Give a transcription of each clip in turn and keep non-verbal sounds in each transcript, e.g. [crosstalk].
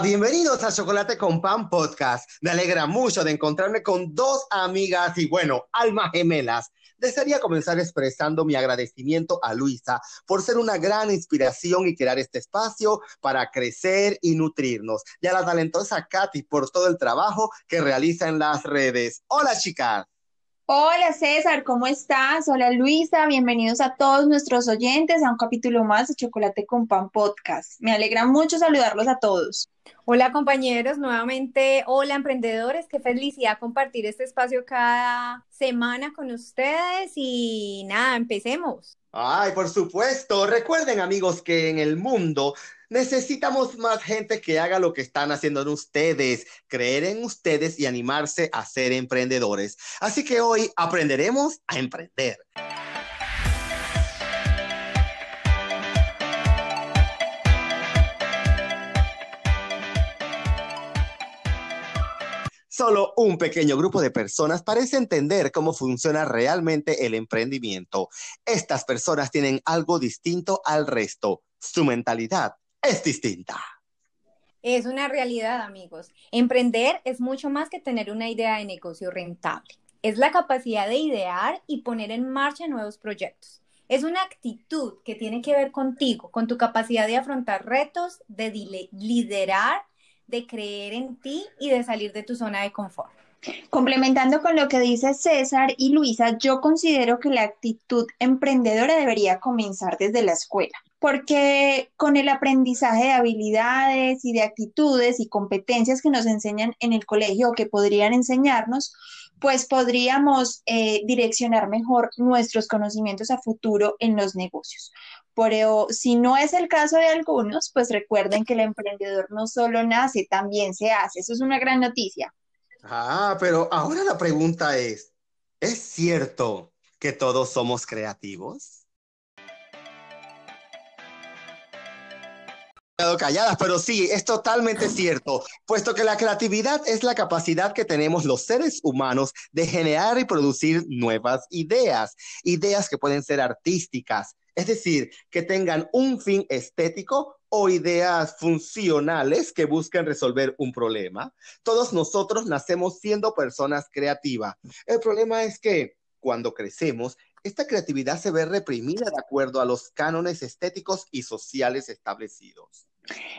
Hola, bienvenidos a Chocolate con Pan Podcast. Me alegra mucho de encontrarme con dos amigas y bueno, almas gemelas. Desearía comenzar expresando mi agradecimiento a Luisa por ser una gran inspiración y crear este espacio para crecer y nutrirnos. Y a la talentosa Katy por todo el trabajo que realiza en las redes. Hola, chicas. Hola César, ¿cómo estás? Hola Luisa, bienvenidos a todos nuestros oyentes a un capítulo más de Chocolate con Pan Podcast. Me alegra mucho saludarlos a todos. Hola compañeros, nuevamente, hola emprendedores, qué felicidad compartir este espacio cada semana con ustedes y nada, empecemos. Ay, por supuesto, recuerden amigos que en el mundo necesitamos más gente que haga lo que están haciendo en ustedes, creer en ustedes y animarse a ser emprendedores. Así que hoy aprenderemos a emprender. Solo un pequeño grupo de personas parece entender cómo funciona realmente el emprendimiento. Estas personas tienen algo distinto al resto. Su mentalidad es distinta. Es una realidad, amigos. Emprender es mucho más que tener una idea de negocio rentable. Es la capacidad de idear y poner en marcha nuevos proyectos. Es una actitud que tiene que ver contigo, con tu capacidad de afrontar retos, de liderar, de creer en ti y de salir de tu zona de confort. Complementando con lo que dice César y Luisa, yo considero que la actitud emprendedora debería comenzar desde la escuela porque con el aprendizaje de habilidades y de actitudes y competencias que nos enseñan en el colegio o que podrían enseñarnos, pues podríamos eh, direccionar mejor nuestros conocimientos a futuro en los negocios. Pero si no es el caso de algunos, pues recuerden que el emprendedor no solo nace, también se hace. Eso es una gran noticia. Ah, pero ahora la pregunta es, ¿es cierto que todos somos creativos? Calladas, pero sí, es totalmente cierto, puesto que la creatividad es la capacidad que tenemos los seres humanos de generar y producir nuevas ideas, ideas que pueden ser artísticas, es decir, que tengan un fin estético o ideas funcionales que busquen resolver un problema. Todos nosotros nacemos siendo personas creativas. El problema es que cuando crecemos, esta creatividad se ve reprimida de acuerdo a los cánones estéticos y sociales establecidos.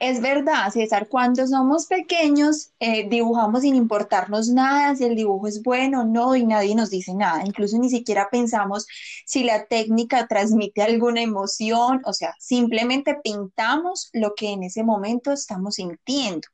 Es verdad, César, cuando somos pequeños eh, dibujamos sin importarnos nada, si el dibujo es bueno o no, y nadie nos dice nada. Incluso ni siquiera pensamos si la técnica transmite alguna emoción, o sea, simplemente pintamos lo que en ese momento estamos sintiendo.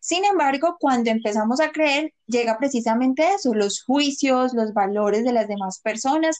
Sin embargo, cuando empezamos a creer, llega precisamente eso, los juicios, los valores de las demás personas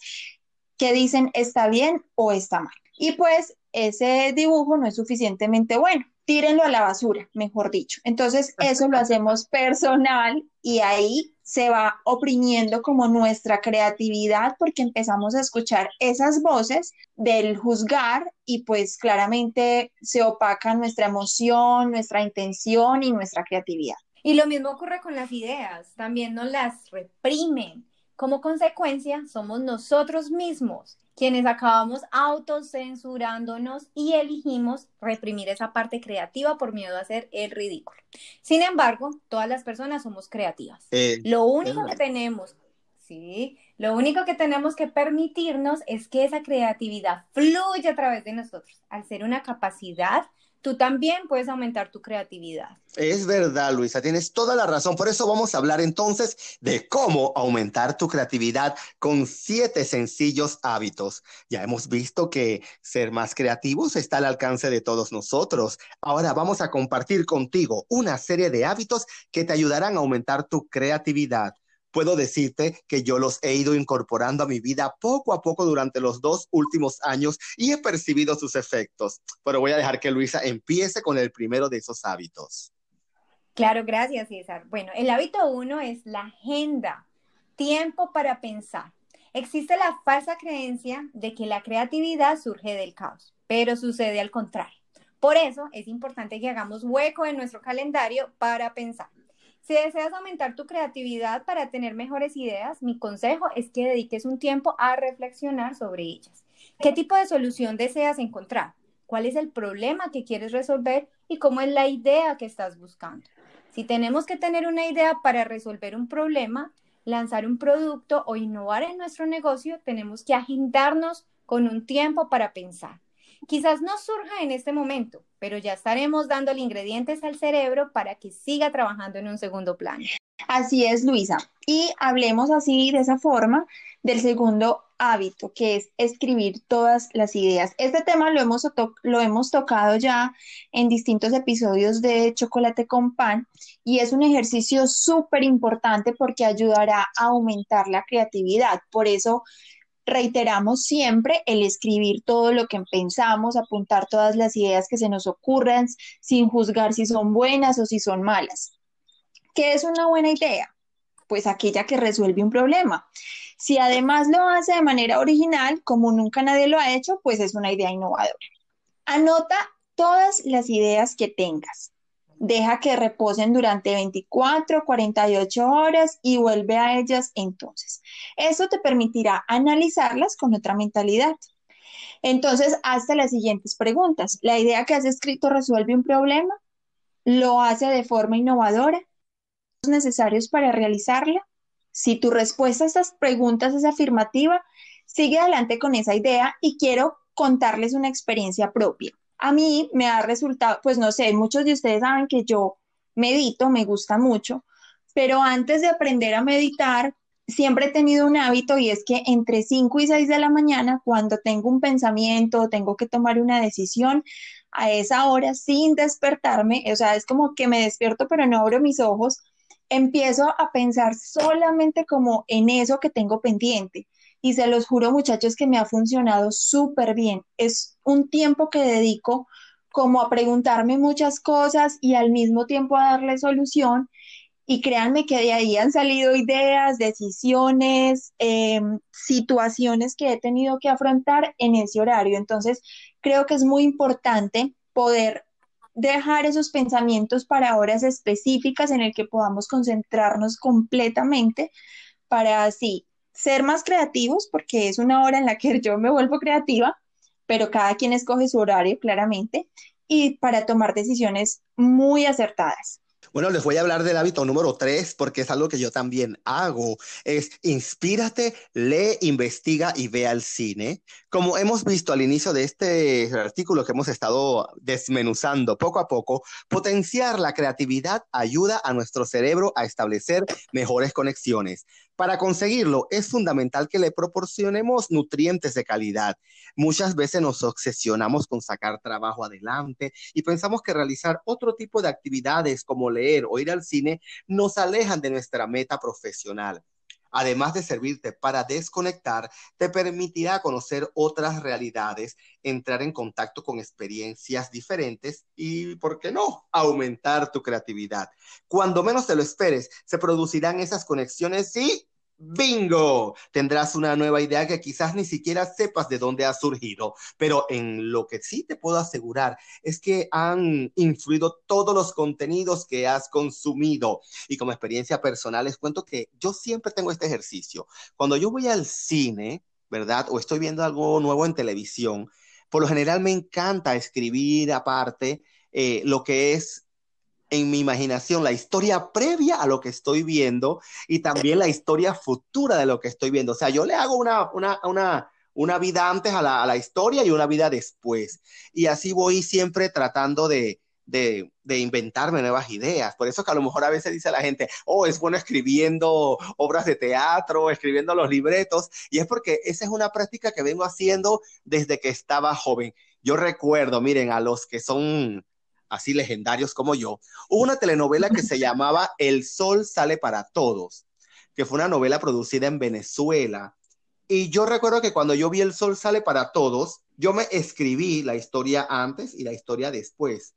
que dicen está bien o está mal. Y pues ese dibujo no es suficientemente bueno, tírenlo a la basura, mejor dicho. Entonces, eso lo hacemos [laughs] personal y ahí se va oprimiendo como nuestra creatividad porque empezamos a escuchar esas voces del juzgar y pues claramente se opaca nuestra emoción, nuestra intención y nuestra creatividad. Y lo mismo ocurre con las ideas, también nos las reprimen. Como consecuencia, somos nosotros mismos quienes acabamos autocensurándonos y elegimos reprimir esa parte creativa por miedo a hacer el ridículo. Sin embargo, todas las personas somos creativas. Eh, lo único que tenemos, sí, lo único que tenemos que permitirnos es que esa creatividad fluya a través de nosotros, al ser una capacidad tú también puedes aumentar tu creatividad. Es verdad, Luisa, tienes toda la razón. Por eso vamos a hablar entonces de cómo aumentar tu creatividad con siete sencillos hábitos. Ya hemos visto que ser más creativos está al alcance de todos nosotros. Ahora vamos a compartir contigo una serie de hábitos que te ayudarán a aumentar tu creatividad puedo decirte que yo los he ido incorporando a mi vida poco a poco durante los dos últimos años y he percibido sus efectos. Pero voy a dejar que Luisa empiece con el primero de esos hábitos. Claro, gracias César. Bueno, el hábito uno es la agenda, tiempo para pensar. Existe la falsa creencia de que la creatividad surge del caos, pero sucede al contrario. Por eso es importante que hagamos hueco en nuestro calendario para pensar. Si deseas aumentar tu creatividad para tener mejores ideas, mi consejo es que dediques un tiempo a reflexionar sobre ellas. ¿Qué tipo de solución deseas encontrar? ¿Cuál es el problema que quieres resolver? y cómo es la idea que estás buscando. Si tenemos que tener una idea para resolver un problema, lanzar un producto o innovar en nuestro negocio, tenemos que agendarnos con un tiempo para pensar. Quizás no surja en este momento, pero ya estaremos dándole ingredientes al cerebro para que siga trabajando en un segundo plano. Así es, Luisa. Y hablemos así, de esa forma, del segundo hábito, que es escribir todas las ideas. Este tema lo hemos, tocado ya en distintos episodios de Chocolate con Pan y es un ejercicio súper importante porque ayudará a aumentar la creatividad. Por eso reiteramos siempre el escribir todo lo que pensamos, apuntar todas las ideas que se nos ocurran sin juzgar si son buenas o si son malas. ¿Qué es una buena idea? Pues aquella que resuelve un problema. Si además lo hace de manera original, como nunca nadie lo ha hecho, pues es una idea innovadora. Anota todas las ideas que tengas. Deja que reposen durante 24, 48 horas y vuelve a ellas entonces. Eso te permitirá analizarlas con otra mentalidad. Entonces, hasta las siguientes preguntas. ¿La idea que has escrito resuelve un problema? ¿Lo hace de forma innovadora? necesarios para realizarla? Si tu respuesta a estas preguntas es afirmativa, sigue adelante con esa idea y quiero contarles una experiencia propia. A mí me ha resultado, pues no sé, muchos de ustedes saben que yo medito, me gusta mucho, pero antes de aprender a meditar, siempre he tenido un hábito y es que entre 5 y 6 de la mañana, cuando tengo un pensamiento, tengo que tomar una decisión, a esa hora sin despertarme, o sea, es como que me despierto pero no abro mis ojos, empiezo a pensar solamente como en eso que tengo pendiente. Y se los juro, muchachos, que me ha funcionado súper bien. Es un tiempo que dedico como a preguntarme muchas cosas y al mismo tiempo a darle solución. Y créanme que de ahí han salido ideas, decisiones, em, situaciones que he tenido que afrontar en ese horario. Entonces, creo que es muy importante poder dejar esos pensamientos para horas específicas en el que podamos concentrarnos completamente para así ser más creativos, porque es una hora en la que [laughs] yo me vuelvo creativa, pero cada quien escoge su horario claramente, y para tomar decisiones muy acertadas. Bueno, les voy a hablar del hábito número tres porque es algo que yo también hago. Es inspírate, lee, investiga y ve al cine. Como hemos visto al inicio de este artículo que hemos estado desmenuzando poco a poco, potenciar la creatividad ayuda a nuestro cerebro a establecer mejores conexiones. Para conseguirlo, es fundamental que le proporcionemos nutrientes de calidad. Muchas veces nos obsesionamos con sacar trabajo adelante y pensamos que realizar otro tipo de actividades como leer o ir al cine nos alejan de nuestra meta profesional además de servirte para desconectar, te permitirá conocer otras realidades, entrar en contacto con experiencias diferentes y, ¿por qué no?, aumentar tu creatividad. Cuando menos te lo esperes, se producirán esas conexiones y Bingo, tendrás una nueva idea que quizás ni siquiera sepas de dónde ha surgido, pero en lo que sí te puedo asegurar es que han influido todos los contenidos que has consumido. Y como experiencia personal les cuento que yo siempre tengo este ejercicio. Cuando yo voy al cine, ¿verdad? O estoy viendo algo nuevo en televisión, por lo general me encanta escribir aparte eh, lo que es en mi imaginación la historia previa a lo que estoy viendo y también la historia futura de lo que estoy viendo. O sea, yo le hago una, una, una, una vida antes a la, a la, historia y una vida después. Y así voy siempre tratando de, de, de, inventarme nuevas ideas. Por eso que a lo mejor a veces dice la gente, oh, es bueno escribiendo obras de teatro, escribiendo los libretos. Y es porque esa es una práctica que vengo haciendo desde que estaba joven. Yo recuerdo, miren, a los que son así legendarios como yo, hubo una telenovela que se [laughs] llamaba El Sol sale para todos, que fue una novela producida en Venezuela. Y yo recuerdo que cuando yo vi El Sol sale para todos, yo me escribí la historia antes y la historia después.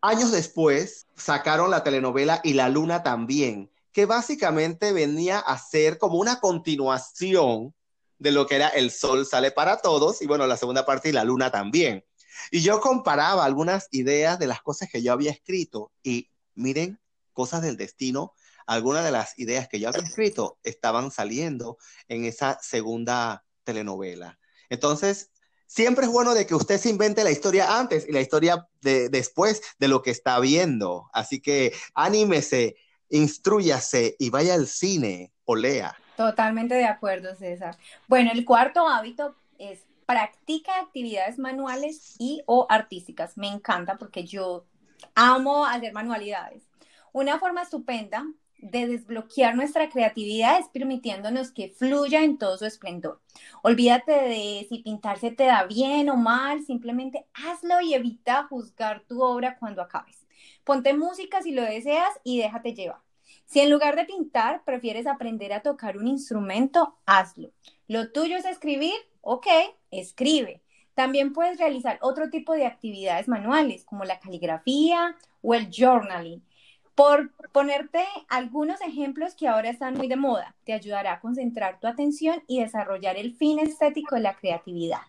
Años después sacaron la telenovela Y la Luna también, que básicamente venía a ser como una continuación de lo que era El Sol sale para todos y bueno, la segunda parte y la Luna también. Y yo comparaba algunas ideas de las cosas que yo había escrito y miren, cosas del destino, algunas de las ideas que yo había escrito estaban saliendo en esa segunda telenovela. Entonces, siempre es bueno de que usted se invente la historia antes y la historia de, después de lo que está viendo. Así que anímese, instruyase y vaya al cine o lea. Totalmente de acuerdo, César. Bueno, el cuarto hábito es practica actividades manuales y o artísticas. Me encanta porque yo amo hacer manualidades. Una forma estupenda de desbloquear nuestra creatividad es permitiéndonos que fluya en todo su esplendor. Olvídate de si pintarse te da bien o mal, simplemente hazlo y evita juzgar tu obra cuando acabes. Ponte música si lo deseas y déjate llevar. Si en lugar de pintar prefieres aprender a tocar un instrumento, hazlo. Lo tuyo es escribir, ok, escribe. También puedes realizar otro tipo de actividades manuales como la caligrafía o el journaling. Por ponerte algunos ejemplos que ahora están muy de moda, te ayudará a concentrar tu atención y desarrollar el fin estético de la creatividad.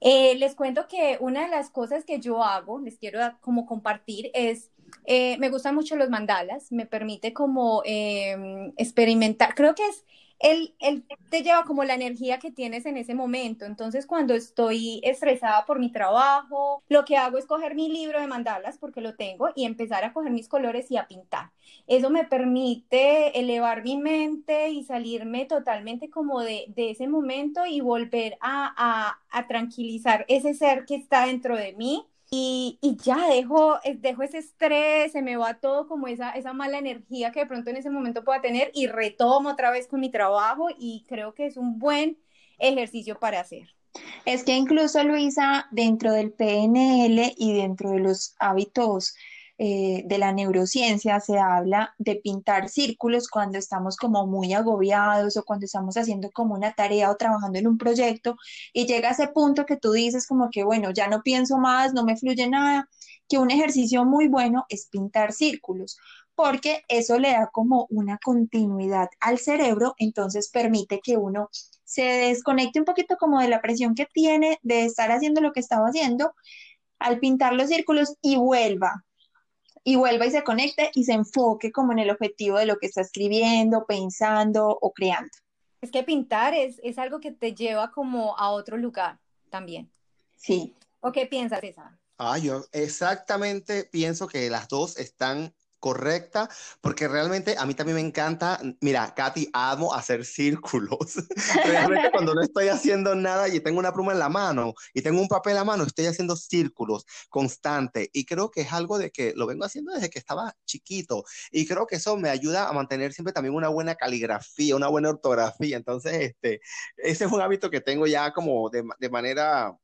Eh, les cuento que una de las cosas que yo hago, les quiero como compartir, es eh, me gustan mucho los mandalas, me permite como em, experimentar, creo que es, él, él, te lleva como la energía que tienes en ese momento, entonces cuando estoy estresada por mi trabajo, lo que hago es coger mi libro de mandalas, porque lo tengo, y empezar a coger mis colores y a pintar. Eso me permite elevar mi mente y salirme totalmente como de, de ese momento y volver a, a, a tranquilizar ese ser que está dentro de mí y, ya dejo, dejo ese estrés, se me va todo como esa, esa mala energía que de pronto en ese momento pueda tener y retomo otra vez con mi trabajo y creo que es un buen ejercicio para hacer. Es que incluso, Luisa, dentro del PNL y dentro de los hábitos eh, de la neurociencia se habla de pintar círculos cuando estamos como muy agobiados o cuando estamos haciendo como una tarea o trabajando en un proyecto y llega ese punto que tú dices como que, bueno, ya no pienso más, no me fluye nada, que un ejercicio muy bueno es pintar círculos porque eso le da como una continuidad al cerebro, entonces permite que uno se desconecte un poquito como de la presión que tiene de estar haciendo lo que estaba haciendo al pintar los círculos y vuelva y vuelva y se conecte y se enfoque como en el objetivo de lo que está escribiendo, pensando o creando. Es que pintar es, es algo que te lleva como a otro lugar también. Sí. ¿O qué piensas, César? Ah, yo exactamente pienso que las dos están correcta, porque realmente a mí también me encanta, mira, Katy, amo hacer círculos. [laughs] realmente [laughs] cuando no estoy haciendo nada y tengo una pluma en la mano y tengo un papel en la mano, estoy haciendo círculos constante y creo que es algo de que lo vengo haciendo desde que estaba chiquito y creo que eso me ayuda a mantener siempre también una buena caligrafía, una buena ortografía. Entonces, este, ese es un hábito que tengo ya como de, de manera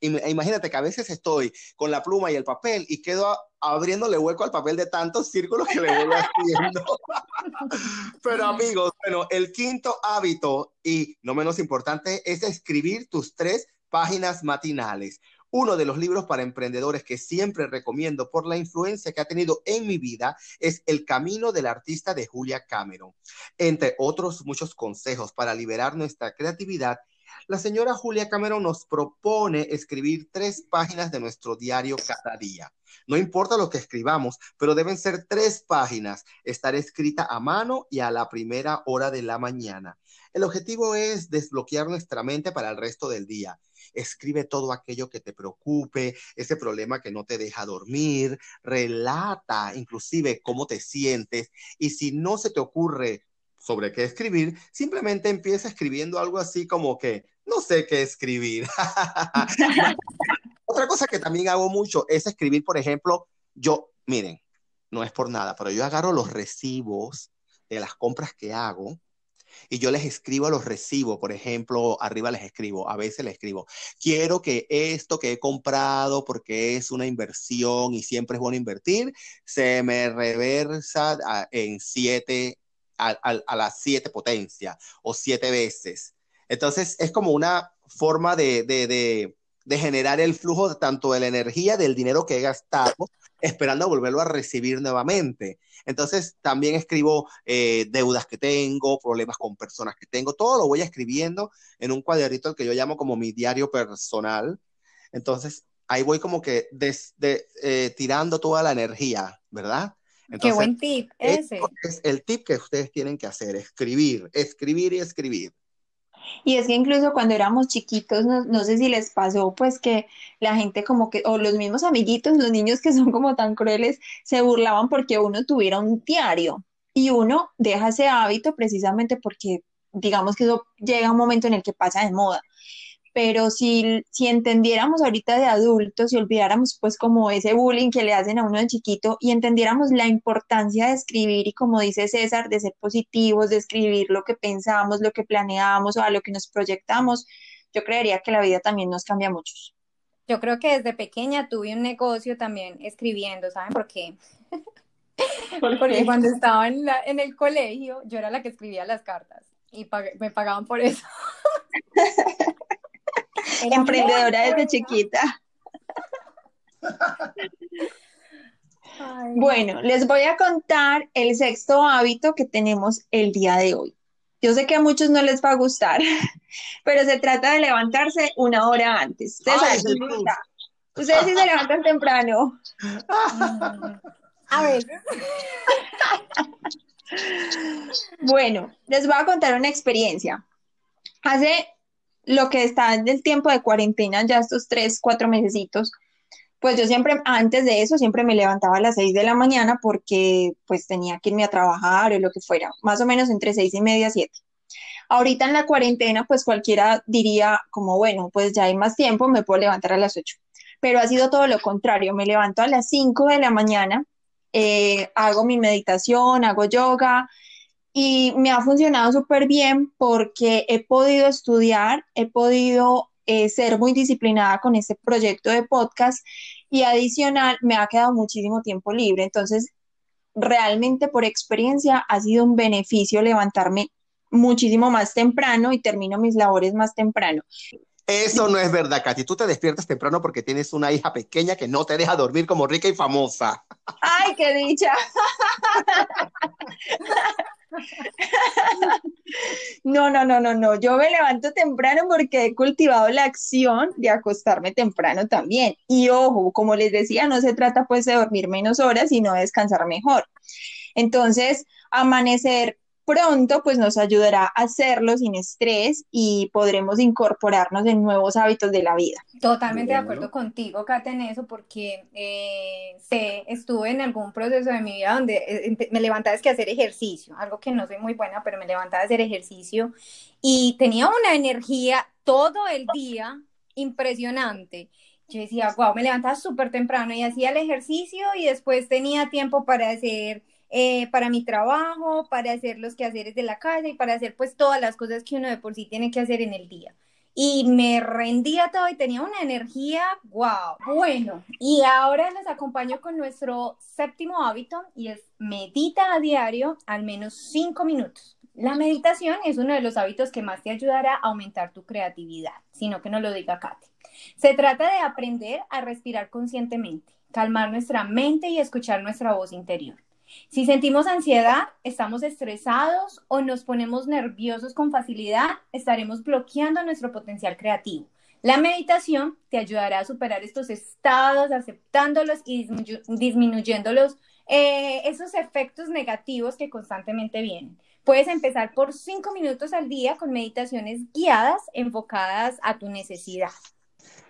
imagínate que a veces estoy con la pluma y el papel y quedo abriéndole hueco al papel de tantos círculos que le voy [laughs] haciendo. Pero amigos, bueno, el quinto hábito y no menos importante es escribir tus tres páginas matinales. Uno de los libros para emprendedores que siempre recomiendo por la influencia que ha tenido en mi vida es El Camino del Artista de Julia Cameron. Entre otros muchos consejos para liberar nuestra creatividad la señora Julia Cameron nos propone escribir tres páginas de nuestro diario cada día. No importa lo que escribamos, pero deben ser tres páginas, estar escrita a mano y a la primera hora de la mañana. El objetivo es desbloquear nuestra mente para el resto del día. Escribe todo aquello que te preocupe, ese problema que no te deja dormir, relata inclusive cómo te sientes y si no se te ocurre sobre qué escribir, simplemente empieza escribiendo algo así como que no sé qué escribir. [laughs] Otra cosa que también hago mucho es escribir, por ejemplo, yo, miren, no es por nada, pero yo agarro los recibos de las compras que hago y yo les escribo a los recibos, por ejemplo, arriba les escribo, a veces les escribo, quiero que esto que he comprado, porque es una inversión y siempre es bueno invertir, se me reversa en siete a, las siete potencias o siete veces. Entonces es como una forma de, generar el flujo tanto de la energía, del dinero que he gastado, esperando volverlo a recibir nuevamente. Entonces también escribo eh, deudas que tengo, problemas con personas que tengo, todo lo voy escribiendo en un cuadernito que yo llamo como mi diario personal. Entonces ahí voy como que eh, tirando toda la energía, ¿verdad? Qué buen tip ese. Es el tip que ustedes tienen que hacer, escribir, escribir y escribir. Y es que incluso cuando éramos chiquitos, no, no, sé si les pasó, pues que la gente como que, o los mismos amiguitos, los niños que son como tan crueles, se burlaban porque uno tuviera un diario y uno deja ese hábito precisamente porque digamos que eso llega a un momento en el que pasa de moda pero si, si entendiéramos ahorita de adultos y olvidáramos pues como ese bullying que le hacen a uno de chiquito y entendiéramos la importancia de escribir y como dice César, de ser positivos, de escribir lo que pensamos, lo que planeamos o a lo que nos proyectamos, yo creería que la vida también nos cambia mucho. Yo creo que desde pequeña tuve un negocio también escribiendo, ¿saben por qué? [laughs] Porque cuando estaba en, en el colegio, yo era la que escribía las cartas y me pagaban por eso. [laughs] Emprendedora desde chiquita. Bueno, les voy a contar el sexto hábito que tenemos el día de hoy. Yo sé que a muchos no les va a gustar, [laughs] pero se trata de levantarse una hora antes. Ustedes, Ustedes sí se levantan temprano. A ver. [laughs] Bueno, les voy a contar una experiencia. Hace lo que está en el tiempo de cuarentena, ya estos tres, cuatro mesecitos, pues yo siempre, antes de eso, siempre me levantaba a las seis de la mañana porque pues tenía que irme a trabajar o lo que fuera, más o menos entre seis y media, siete. Ahorita en la cuarentena, pues cualquiera diría como, bueno, pues ya hay más tiempo, me puedo levantar a las ocho. Pero ha sido todo lo contrario, me levanto a las cinco de la mañana, eh, hago mi meditación, hago yoga, y me ha funcionado súper bien porque he podido estudiar, he podido eh, ser muy disciplinada con este proyecto de podcast y adicional me ha quedado muchísimo tiempo libre. Entonces, realmente por experiencia ha sido un beneficio levantarme muchísimo más temprano y termino mis labores más temprano. Eso no es verdad, Katy. Tú te despiertas temprano porque tienes una hija pequeña que no te deja dormir como rica y famosa. ¡Ay, qué dicha! [laughs] No, no, no, no, no. Yo me levanto temprano porque he cultivado la acción de acostarme temprano también. Y ojo, como les decía, no se trata pues de dormir menos horas, sino de descansar mejor. Entonces, amanecer pronto pues nos ayudará a hacerlo sin estrés y podremos incorporarnos en nuevos hábitos de la vida. Totalmente de acuerdo contigo, Kate, en eso, porque eh, sé, estuve en algún proceso de mi vida donde eh, me levantaba es que hacer ejercicio, algo que no soy muy buena, pero me levantaba a hacer ejercicio y tenía una energía todo el día impresionante. Yo decía, wow, me levantaba súper temprano y hacía el ejercicio y después tenía tiempo para hacer eh, para mi trabajo, para hacer los quehaceres de la casa y para hacer pues todas las cosas que uno de por sí tiene que hacer en el día. Y me rendía todo y tenía una energía, wow. Bueno, y ahora les acompaño con nuestro séptimo hábito y es medita a diario al menos cinco minutos. La meditación es uno de los hábitos que más te ayudará a aumentar tu creatividad, sino que no lo diga Kate. Se trata de aprender a respirar conscientemente, calmar nuestra mente y escuchar nuestra voz interior. Si sentimos ansiedad, estamos estresados o nos ponemos nerviosos con facilidad, estaremos bloqueando nuestro potencial creativo. La meditación te ayudará a superar estos estados, aceptándolos y disminuyéndolos, eh, esos efectos negativos que constantemente vienen. Puedes empezar por cinco minutos al día con meditaciones guiadas enfocadas a tu necesidad.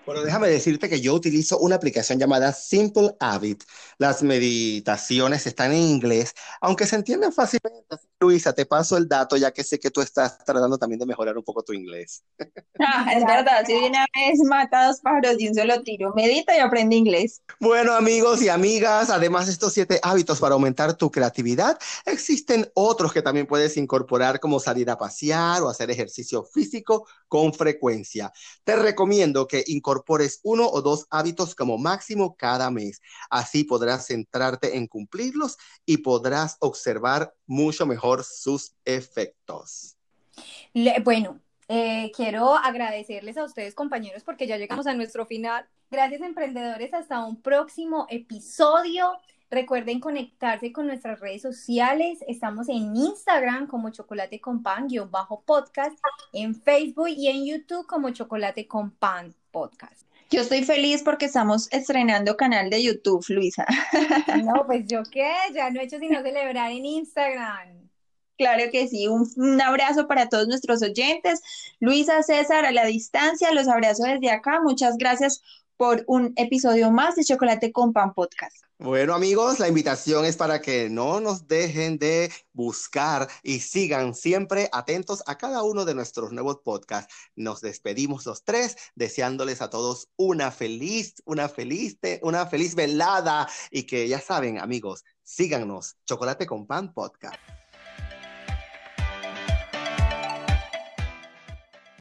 Bueno, déjame decirte que yo utilizo una aplicación llamada Simple Habit. Las meditaciones están en inglés, aunque se entienden fácilmente. Luisa, te paso el dato ya que sé que tú estás tratando también de mejorar un poco tu inglés. [laughs] Ah, es verdad, si de una vez mata dos pájaros de un solo tiro, medita y aprende inglés. Bueno, amigos y amigas, además de estos siete hábitos para aumentar tu creatividad, existen otros que también puedes incorporar como salir a pasear o hacer ejercicio físico con frecuencia. Te recomiendo que incorpores uno o dos hábitos como máximo cada mes. Así podrás centrarte en cumplirlos y podrás observar mucho mejor sus efectos. bueno, eh, quiero agradecerles a ustedes, compañeros, porque ya llegamos a nuestro final. Gracias, emprendedores. Hasta un próximo episodio. Recuerden conectarse con nuestras redes sociales. Estamos en Instagram como Chocolate con Pan, guion bajo podcast, en Facebook y en YouTube como Chocolate con Pan podcast. Yo estoy feliz porque estamos estrenando canal de YouTube, Luisa. No, [laughs] pues yo qué, ya no he hecho sino celebrar en Instagram. Claro que sí, un, un, abrazo para todos nuestros oyentes. Luisa, César, a la distancia, los abrazo desde acá. Muchas gracias por un episodio más de Chocolate con Pan Podcast. Bueno amigos, la invitación es para que no nos dejen de buscar y sigan siempre atentos a cada uno de nuestros nuevos podcasts. Nos despedimos los tres, deseándoles a todos una feliz, una feliz, una feliz velada y que ya saben amigos, síganos, Chocolate con Pan Podcast.